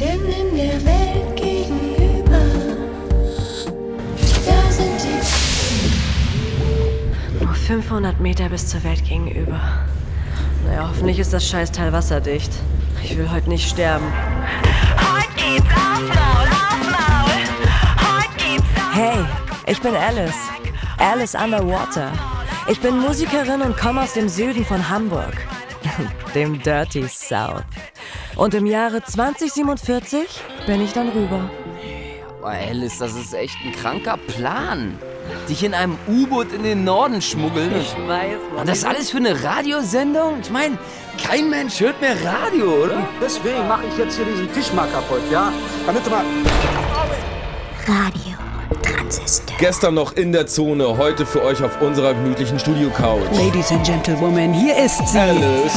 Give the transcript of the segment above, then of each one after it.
Denn in der Welt gegenüber, da sind die. Nur 500 Meter bis zur Welt gegenüber. Naja, hoffentlich ist das Scheißteil wasserdicht. Ich will heute nicht sterben. Hey, ich bin Alice. Alice Underwater. Ich bin Musikerin und komme aus dem Süden von Hamburg. Dem Dirty South. Und im Jahre 2047 bin ich dann rüber. Boah, Alice, das ist echt ein kranker Plan. Dich in einem U-Boot in den Norden schmuggeln. Ich weiß, Und das alles für eine Radiosendung? Ich meine, kein Mensch hört mehr Radio, oder? Deswegen mache ich jetzt hier diesen Tisch mal kaputt, ja? Damit du mal. Radio Transistor. Gestern noch in der Zone, heute für euch auf unserer gemütlichen Studio-Couch. Ladies and Gentlemen, hier ist sie. Alice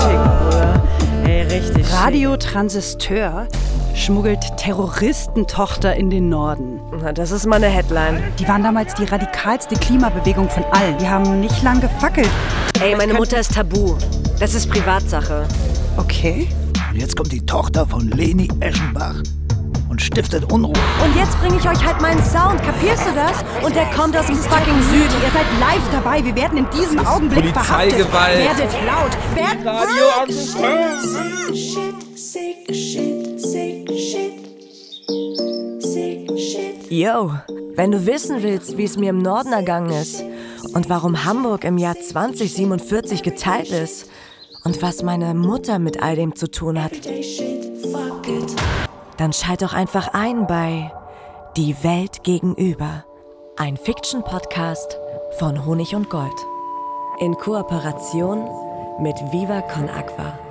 Schick, Bruder. Ey, richtig Radio Transistor schmuggelt Terroristentochter in den Norden. Na, das ist meine Headline. Die waren damals die radikalste Klimabewegung von allen. Die haben nicht lang gefackelt. Ey, meine Mutter ist tabu. Das ist Privatsache. Okay. Und jetzt kommt die Tochter von Leni Eschenbach und stiftet Unruhe. Und jetzt bringe ich euch halt meinen Sound, kapierst du das? Und der kommt aus dem fucking Süden. Ihr seid live dabei. Wir werden in diesem Augenblick verhaftet. Werdet laut. Werdet sick shit, sick shit, sick shit. Yo, wenn du wissen willst, wie es mir im Norden ergangen ist und warum Hamburg im Jahr 2047 geteilt ist und was meine Mutter mit all dem zu tun hat, dann schalt doch einfach ein bei Die Welt gegenüber, ein Fiction-Podcast von Honig und Gold. In Kooperation mit Viva Con Aqua.